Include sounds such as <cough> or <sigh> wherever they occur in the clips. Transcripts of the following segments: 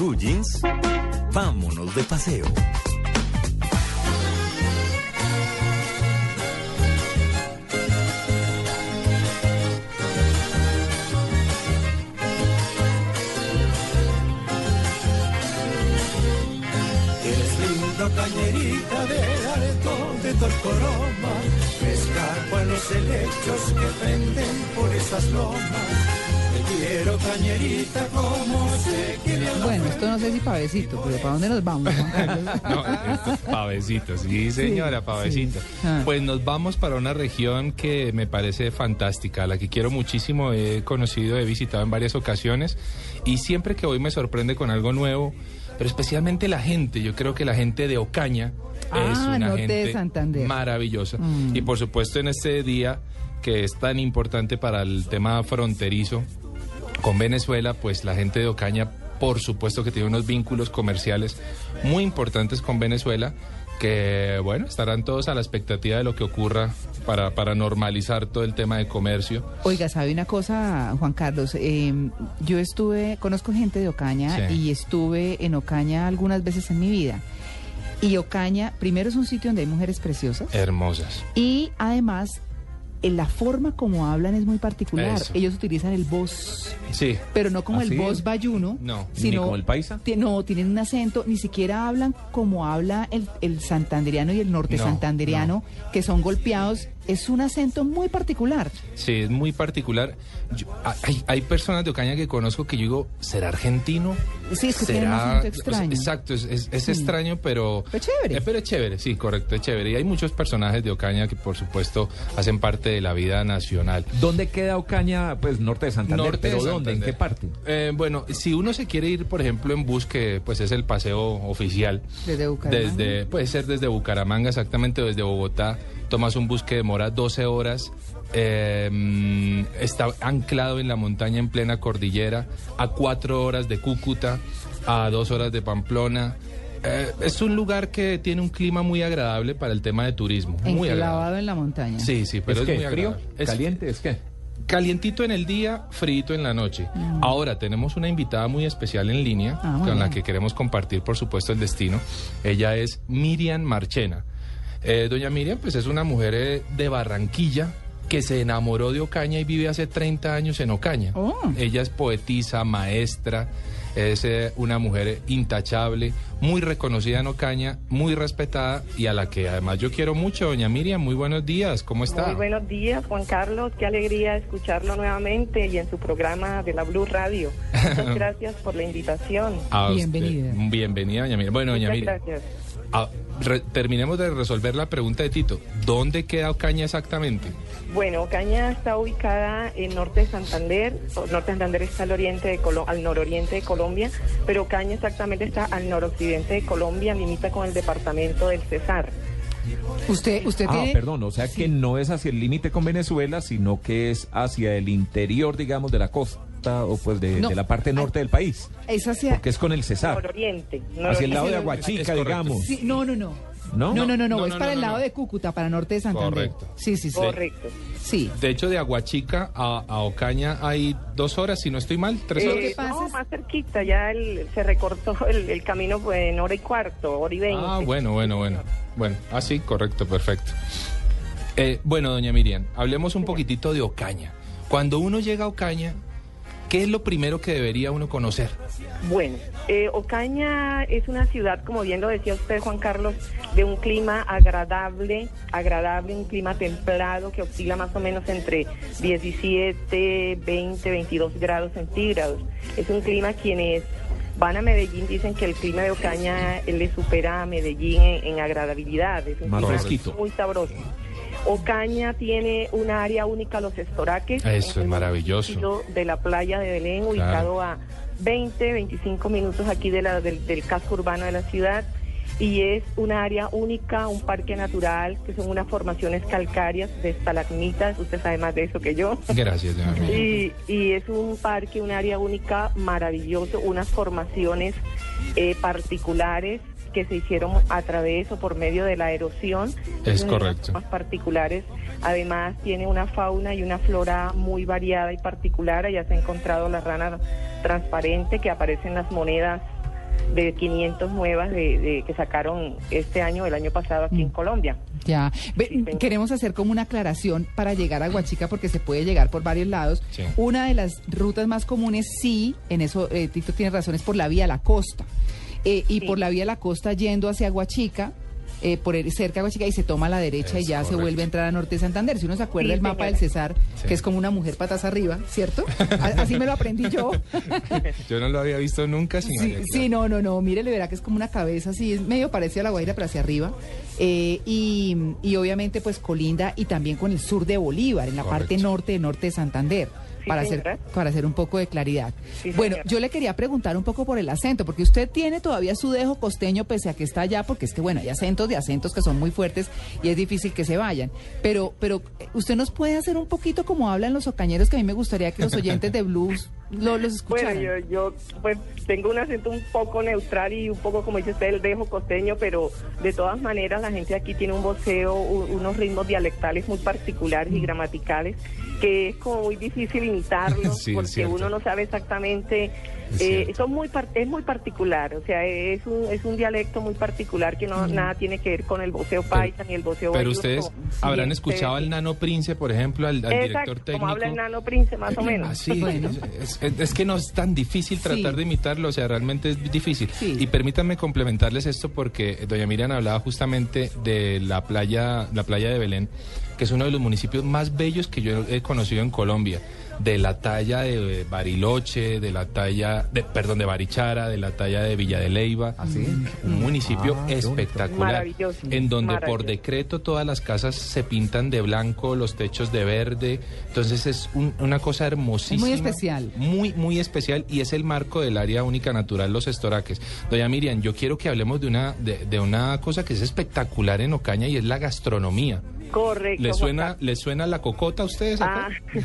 Blue vámonos de paseo. Cañerita de aretón de Torcoroma, a los helechos que penden por esas lomas. Quiero cañerita como sé que le Bueno, esto no sé si pavecito, pero ¿para dónde nos vamos? <laughs> No, esto es pavecito, sí, señora, pavecito. Ah. Pues nos vamos para una región que me parece fantástica, a la que quiero muchísimo, he conocido, he visitado en varias ocasiones y siempre que voy me sorprende con algo nuevo, pero especialmente la gente. Yo creo que la gente de Ocaña es Ah, una norte de gente Santander. maravillosa. Mm. Y por supuesto en este día que es tan importante para el tema fronterizo, con Venezuela, pues la gente de Ocaña, por supuesto que tiene unos vínculos comerciales muy importantes con Venezuela, que bueno, estarán todos a la expectativa de lo que ocurra para, para normalizar todo el tema de comercio. Oiga, ¿sabe una cosa, Juan Carlos? Eh, yo estuve, conozco gente de Ocaña Sí. y estuve en Ocaña algunas veces en mi vida. Y Ocaña, primero es un sitio donde hay mujeres preciosas Hermosas. y además la forma como hablan es muy particular. Eso. Ellos utilizan el voz, Sí. pero no como ¿Ah, el voz bayuno, No, ni sino como el paisa. No, tienen un acento, ni siquiera hablan como habla el, el santanderiano y el norte No, santanderiano, que son golpeados. Es un acento muy particular. Sí, es muy particular. Yo- hay, hay personas de Ocaña que conozco que yo digo, ¿será argentino? Sí, es que tiene un acento extraño. Exacto, es, es- es Sí. extraño, pero... Pero chévere. Eh, pero es chévere, sí, correcto, es chévere. Y hay muchos personajes de Ocaña que, por supuesto, hacen parte de la vida nacional. ¿Dónde queda Ocaña? Pues norte de Santander. Norte de ¿Pero dónde? ¿En Santander. qué parte? Eh, bueno, si uno se quiere ir, por ejemplo, en bus, que pues es el paseo oficial, Desde Bucaramanga. desde, puede ser desde Bucaramanga, exactamente, o desde Bogotá, tomas un bus que demora 12 horas, eh, mm, está anclado en la montaña en plena cordillera, a 4 horas de Cúcuta, a 2 horas de Pamplona. Eh, es un lugar que tiene un clima muy agradable para el tema de turismo. Muy agradable. En la montaña. Sí, sí, pero ¿Es es, qué? muy ¿Frío? agradable. Es- ¿Caliente? ¿Es qué? Calientito en el día, frito en la noche. Ahora tenemos una invitada muy especial en línea Ah, con la que queremos compartir, por supuesto, el destino. Ella es Miriam Marchena. Eh, doña Miriam, pues es una mujer eh, de Barranquilla que se enamoró de Ocaña y vive hace 30 años en Ocaña. Oh. Ella es poetisa, maestra, es eh, una mujer intachable, muy reconocida en Ocaña, muy respetada y a la que además yo quiero mucho. Doña Miriam, muy buenos días, ¿cómo está? Muy buenos días, Juan Carlos. Qué alegría escucharlo nuevamente y en su programa de la Blue Radio. Muchas <laughs> gracias por la invitación. A usted. Bienvenida. Bienvenida, doña Miriam. Bueno, doña Muchas Miriam, gracias. ah, re- terminemos de resolver la pregunta de Tito. ¿Dónde queda Ocaña exactamente? Bueno, Ocaña está ubicada en norte de Santander. O- Norte de Santander está al, oriente de Colo- al nororiente de Colombia, pero Ocaña exactamente está al noroccidente de Colombia, limita con el departamento del Cesar. Usted, usted Ah, tiene... perdón, o sea que no es hacia el límite con Venezuela, sino que es hacia el interior, digamos, de la costa o pues de, No. de la parte norte del país. Es hacia... Porque es con el Cesar. Nororiente. Hacia el lado de. Aguachica, digamos. Sí, no, no, no. ¿No? No, no, no, no, No, es no, para no, el lado no. de Cúcuta, para norte de Santander. Correcto. Sí, sí, sí. Correcto. Sí. De hecho, de Aguachica a, a Ocaña hay dos horas, si no estoy mal, tres Eh, horas. pasa no, es- más cerquita, ya el- se recortó el, el camino en hora y cuarto, hora y veinte. Ah, bueno, bueno, bueno. Bueno, ah, sí, correcto, perfecto. Eh, bueno, doña Miriam, hablemos un poquitito de Ocaña. Cuando uno llega a Ocaña, ¿qué es lo primero que debería uno conocer? Bueno, eh, Ocaña es una ciudad, como bien lo decía usted, Juan Carlos, de un clima agradable, agradable, un clima templado que oscila más o menos entre 17, 20, 22 grados centígrados. Es un clima quienes van a Medellín dicen que el clima de Ocaña le supera a Medellín en, en agradabilidad. Es un Más clima fresquito. muy sabroso. Ocaña tiene una área única, los estoraques. Eso es maravilloso. De la playa de Belén, ubicado a 20, 25 minutos aquí de la, del, del casco urbano de la ciudad. Y es una área única, un parque natural, que son unas formaciones calcáreas de estalagmitas. Usted sabe más de eso que yo. Gracias. Y, y es un parque, un área única, maravilloso, unas formaciones eh, particulares que se hicieron a través o por medio de la erosión. Es correcto. formas particulares. Además tiene una fauna y una flora muy variada y particular. Ya se ha encontrado la rana transparente que aparece en las monedas de 500 nuevas de, de- que sacaron este año, el año pasado aquí en Colombia. Ya. Ve, queremos hacer como una aclaración para llegar a Huachica porque se puede llegar por varios lados. Sí. Una de las rutas más comunes, sí, en eso eh, Tito tiene razón, es por la vía a la costa. Eh, y Sí. por la vía a la costa yendo hacia Huachica, eh, por el- cerca de Huachica y se toma a la derecha Es y ya se vuelve a entrar a Norte de Santander. Si uno se acuerda Sí, del mapa señora. del César, Sí. que es como una mujer patas arriba, ¿cierto? Así me lo aprendí yo. <laughs> Yo no lo había visto nunca sin Sí, sí, no, no, no. Mire, le verá que es como una cabeza así, es medio parecido a la Guaira, pero hacia arriba. Eh, y, y obviamente, pues colinda y también con el sur de Bolívar, en la parte norte de norte de Santander. Sí, para hacer, para hacer un poco de claridad. Sí, bueno, señora. yo le quería preguntar un poco por el acento, porque usted tiene todavía su dejo costeño pese a que está allá, porque es que bueno, hay acentos de acentos que son muy fuertes y es difícil que se vayan. Pero, pero usted nos puede hacer un poquito como hablan los ocañeros, que a mí me gustaría que los oyentes de blues lo, los escucharan. Bueno, yo, yo pues tengo un acento un poco neutral y un poco, como dice usted, el dejo costeño, pero de todas maneras la gente aquí tiene un voceo, unos ritmos dialectales muy particulares y gramaticales que es como muy difícil imitarlos <laughs> Sí, porque uno no sabe exactamente eh, son muy es muy particular o sea es un es un dialecto muy particular que no nada tiene que ver con el voceo paisa ni el voceo Pero ustedes como- habrán Sí, escuchado al Nano Prince, por ejemplo, al, al Exacto, director técnico. como habla el nano prince más o menos Así, <laughs> Bueno. es, es- es que no es tan difícil tratar Sí. de imitarlo, o sea, realmente es difícil. Sí. Y permítanme complementarles esto porque doña Miriam hablaba justamente de la playa, la playa de Belén, que es uno de los municipios más bellos que yo he conocido en Colombia. De la talla de Bariloche, de la talla, de, perdón, de Barichara, de la talla de Villa de Leyva. Un municipio Ah, espectacular. Maravilloso, En donde por decreto todas las casas se pintan de blanco, los techos de verde. Entonces es un- una cosa hermosísima. Muy especial. Muy, muy especial y es el marco del área única natural Los Estoraques. Doña Miriam, yo quiero que hablemos de una, de, de una cosa que es espectacular en Ocaña y es la gastronomía. Correcto ¿Le suena. ¿le suena la cocota a ustedes acá? Ah,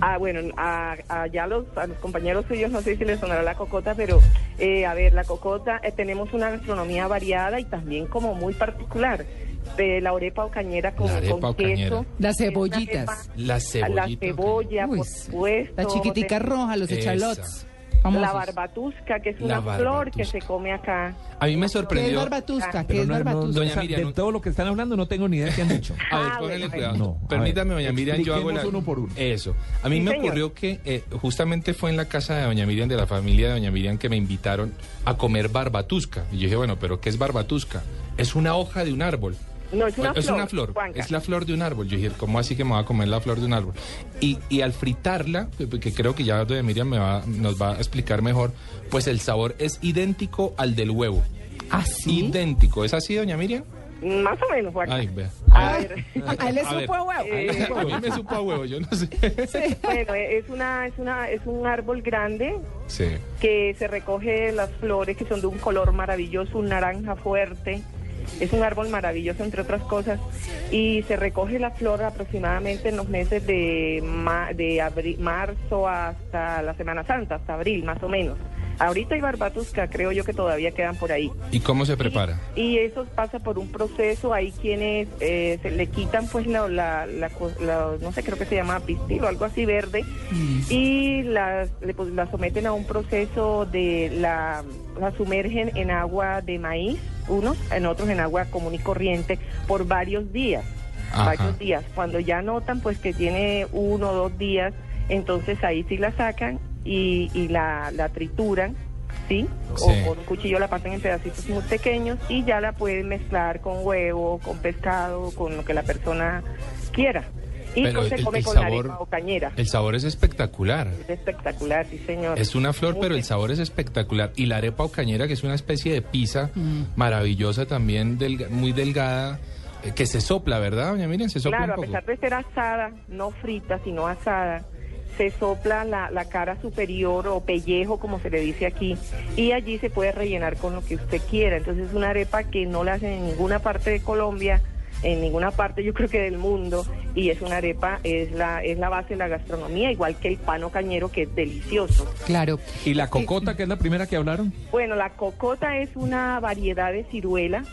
<laughs> ah, bueno, a, a ya los, a los compañeros suyos no sé si les sonará la cocota, pero eh, a ver, la cocota, eh, tenemos una gastronomía variada y también como muy particular. Eh, la arepa o cañera con, La arepa con cañera. queso. Las cebollitas. arepa- Las La cebollitas. cebolla, Uy, por supuesto. La chiquitica de- roja, los Esa. La barbatusca, que es una flor que barbatusca. se come acá. A mí me ¿Qué es sorprendió. barbatusca? ¿Qué es no, no, barbatusca? Doña o sea, Miriam, de todo lo que están hablando no tengo ni idea qué han dicho. <laughs> A ver, Ah, póngale bueno, cuidado. no, Permítame, doña Miriam, yo hago la... uno por uno. Eso. A mí Sí, me señor. ocurrió que eh, justamente fue en la casa de doña Miriam, de la familia de doña Miriam, que me invitaron a comer barbatusca. Y yo dije, bueno, ¿pero qué es barbatusca? Es una hoja de un árbol. No, es una es flor. una flor, Juanca. es la flor de un árbol. Yo dije, ¿cómo así que me va a comer la flor de un árbol? Y, y al fritarla, que, creo que ya doña Miriam me va, nos va a explicar mejor, pues el sabor es idéntico al del huevo. ¿Ah, sí? Idéntico. ¿Es así, doña Miriam? Más o menos. Ay, vea. A ver. <laughs> A él le supo a huevo. Eh, A mí me supo a huevo, yo no sé. Sí. Bueno, es una, es una, es un árbol grande Sí. que se recoge las flores que son de un color maravilloso, un naranja fuerte. Es un árbol maravilloso, entre otras cosas. Y se recoge la flor aproximadamente en los meses de, ma- de marzo hasta la Semana Santa, hasta abril más o menos. Ahorita hay barbatusca, creo yo que todavía quedan por ahí. ¿Y cómo se prepara? Y eso pasa por un proceso, hay quienes eh, se le quitan pues la, la, la co- la- no sé, creo que se llama pistil o algo así verde, y las, le, pues, la someten a un proceso de la, la sumergen en agua de maíz, unos, en otros en agua común y corriente, por varios días, Ajá. varios días. Cuando ya notan pues que tiene uno o dos días, entonces ahí sí la sacan y, y la, la trituran. ¿Sí? Sí. O con un cuchillo la parten en pedacitos muy pequeños y ya la pueden mezclar con huevo, con pescado, con lo que la persona quiera. Y Pero pues se el- come el con sabor- arepa o cañera. El sabor es espectacular. Es espectacular, sí, señor. Es una flor, Muy pero el sabor es espectacular. Y la arepa o cañera, que es una especie de pizza Mm. maravillosa también, delga- muy delgada, eh, que se sopla, ¿verdad, doña Miriam? Se sopla Claro, a un poco. pesar de ser asada, no frita, sino asada, se sopla la, la cara superior o pellejo, como se le dice aquí, y allí se puede rellenar con lo que usted quiera. Entonces es una arepa que no la hacen en ninguna parte de Colombia, en ninguna parte yo creo que del mundo, y es una arepa, es la, es la base de la gastronomía, igual que el pano cañero, que es delicioso. Claro. ¿Y la cocota, que es la primera que hablaron? Bueno, la cocota es una variedad de ciruela,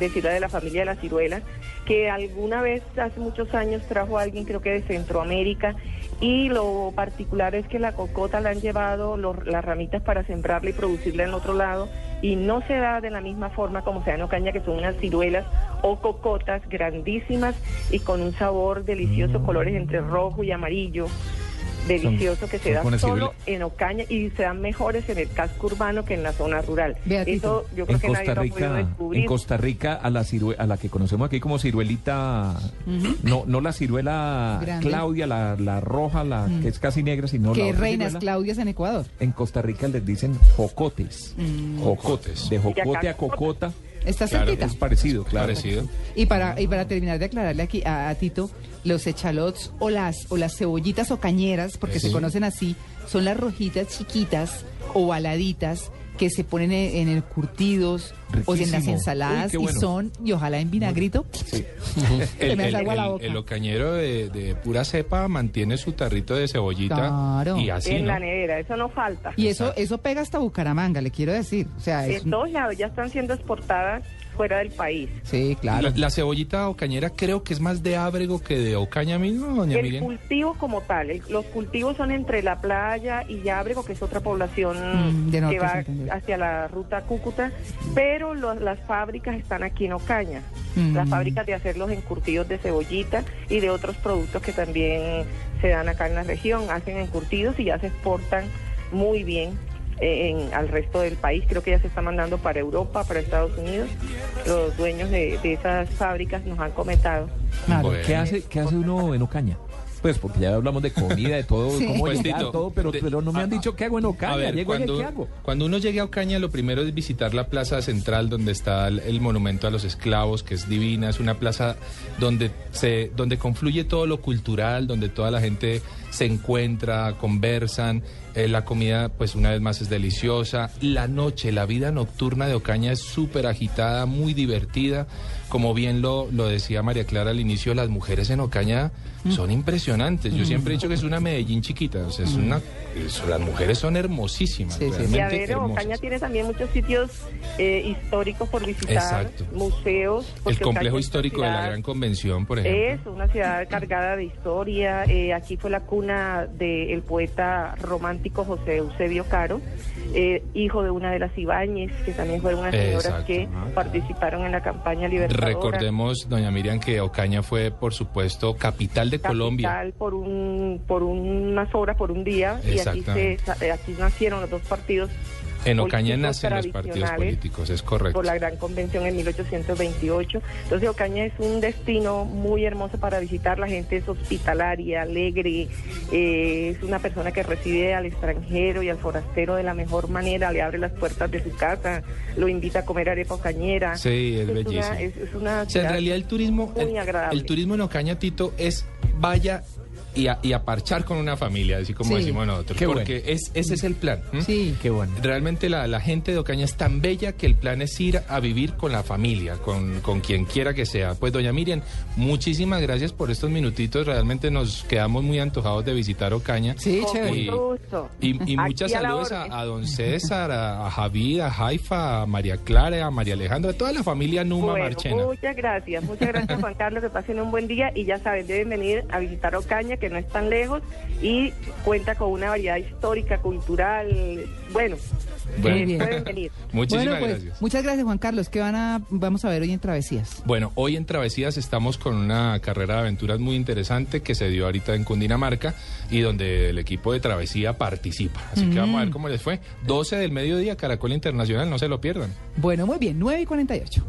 de ciruela de la familia de las ciruelas, que alguna vez hace muchos años trajo a alguien, creo que de Centroamérica, y lo particular es que la cocota la han llevado los- las ramitas para sembrarla y producirla en otro lado, y no se da de la misma forma como se da en Ocaña, que son unas ciruelas o cocotas grandísimas y con un sabor delicioso, colores entre rojo y amarillo. Delicioso que se da la solo en Ocaña y se dan mejores en el casco urbano que en la zona rural. Beatito, Eso yo creo En que nadie Costa lo ha podido Rica, descubrir. en Costa Rica a la cirue- a la que conocemos aquí como ciruelita, no no la ciruela Grande. Claudia, la, la roja, la que es casi negra, sino la que otra reinas ciruela. Claudias en Ecuador. En Costa Rica les dicen jocotes. Jocotes. De jocote a cocota Está Claro, cerquita. es parecido, claro. Parecido. Y para, y para terminar de aclararle aquí a, a Tito, los echalots o las, o las cebollitas o cañeras, porque se conocen así, son las rojitas chiquitas, ovaladitas, que se ponen en, en el curtidos o en las ensaladas Uy, y son, y ojalá en vinagrito. Sí. <laughs> Se me la el- boca. el ocañero de, de pura cepa mantiene su tarrito de cebollita Claro. y así, en ¿no? la nevera, eso no falta. Y eso, eso pega hasta Bucaramanga, le quiero decir. O sea, es, En todos lados ya están siendo exportadas fuera del país. sí, claro. La, la cebollita ocañera creo que es más de ábrego que de ocaña mismo, doña El Miriam. cultivo como tal, el- los cultivos son entre la playa y Yabrego, que es otra población Mm, norte, que va hacia la ruta Cúcuta, pero lo- las fábricas están aquí en Ocaña. Mm. Las fábricas de hacer los encurtidos de cebollita y de otros productos que también se dan acá en la región, hacen encurtidos y ya se exportan muy bien en, al resto del país. Creo que ya se está mandando para Europa, para Estados Unidos. Los dueños de, de esas fábricas nos han comentado. Claro. Bueno. ¿Qué hace, ¿Qué hace uno en Ocaña? Pues porque ya hablamos de comida, de todo, <laughs> Sí. cómo Pues, llegar, Tito, todo, pero, de- pero no me han a- dicho qué hago en Ocaña. A ver, Llego allá, cuando, ¿qué hago? cuando uno llegue a Ocaña, lo primero es visitar la plaza central donde está el, el monumento a los esclavos, que es divina. Es una plaza donde se, donde confluye todo lo cultural, donde toda la gente se encuentra, conversan. eh, la comida, pues una vez más es deliciosa. La noche, la vida nocturna de Ocaña es súper agitada, muy divertida. Como bien lo, lo decía María Clara al inicio, las mujeres en Ocaña son impresionantes. Yo siempre he dicho que es una Medellín chiquita. O sea, es una, es- las mujeres son hermosísimas. Sí, sí. realmente Y a ver, hermosas. Ocaña tiene también muchos sitios eh, históricos por visitar, Exacto. museos. El complejo Ocaña histórico de la ciudad- Gran Convención, por ejemplo. Es una ciudad cargada de historia. eh, aquí fue la cuna del poeta romántico José Eusebio Caro, eh, hijo de una de las Ibáñez, que también fueron unas señoras Exacto. que participaron en la campaña libertadora. Recordemos, doña Miriam, que Ocaña fue, por supuesto, capital de Colombia. capital por un por unas horas por un día y aquí se aquí nacieron los dos partidos En Ocaña nacen los partidos políticos, es correcto. por la Gran Convención en 1828. Entonces Ocaña es un destino muy hermoso para visitar. La gente es hospitalaria, alegre, eh, es una persona que recibe al extranjero y al forastero de la mejor manera, le abre las puertas de su casa, lo invita a comer arepa ocañera. Sí, es una- bellísimo. es, es una O sea, en realidad el turismo, muy el, agradable. el turismo en Ocaña, Tito, es vaya y a, y a parchar con una familia, así como Sí. decimos nosotros. Qué porque es, ese es el plan. Sí. Qué bueno. Realmente la, la gente de Ocaña es tan bella que el plan es ir a vivir con la familia, con, con quien quiera que sea. Pues doña Miriam, muchísimas gracias por estos minutitos. Realmente nos quedamos muy antojados de visitar Ocaña. Sí, Con chévere. Y, y- y muchas saludos a, a don César, a, a Javier, a Jaifa, a María Clara, a María Alejandra, a toda la familia Numa Bueno, Marchena. muchas gracias, muchas gracias Juan Carlos, que pasen un buen día y ya saben, deben venir a visitar Ocaña, que no es tan lejos y cuenta con una variedad histórica, cultural, bueno, <laughs> Bueno. bien. pueden venir. Muchísimas bueno, pues, gracias. muchas gracias, Juan Carlos. ¿Qué van a, vamos a ver hoy en Travesías? Bueno, hoy en Travesías estamos con una carrera de aventuras muy interesante que se dio ahorita en Cundinamarca y donde el equipo de Travesía participa. Así que vamos a ver cómo les fue. 12 del mediodía, Caracol Internacional, no se lo pierdan. Bueno, muy bien, 9 y 48.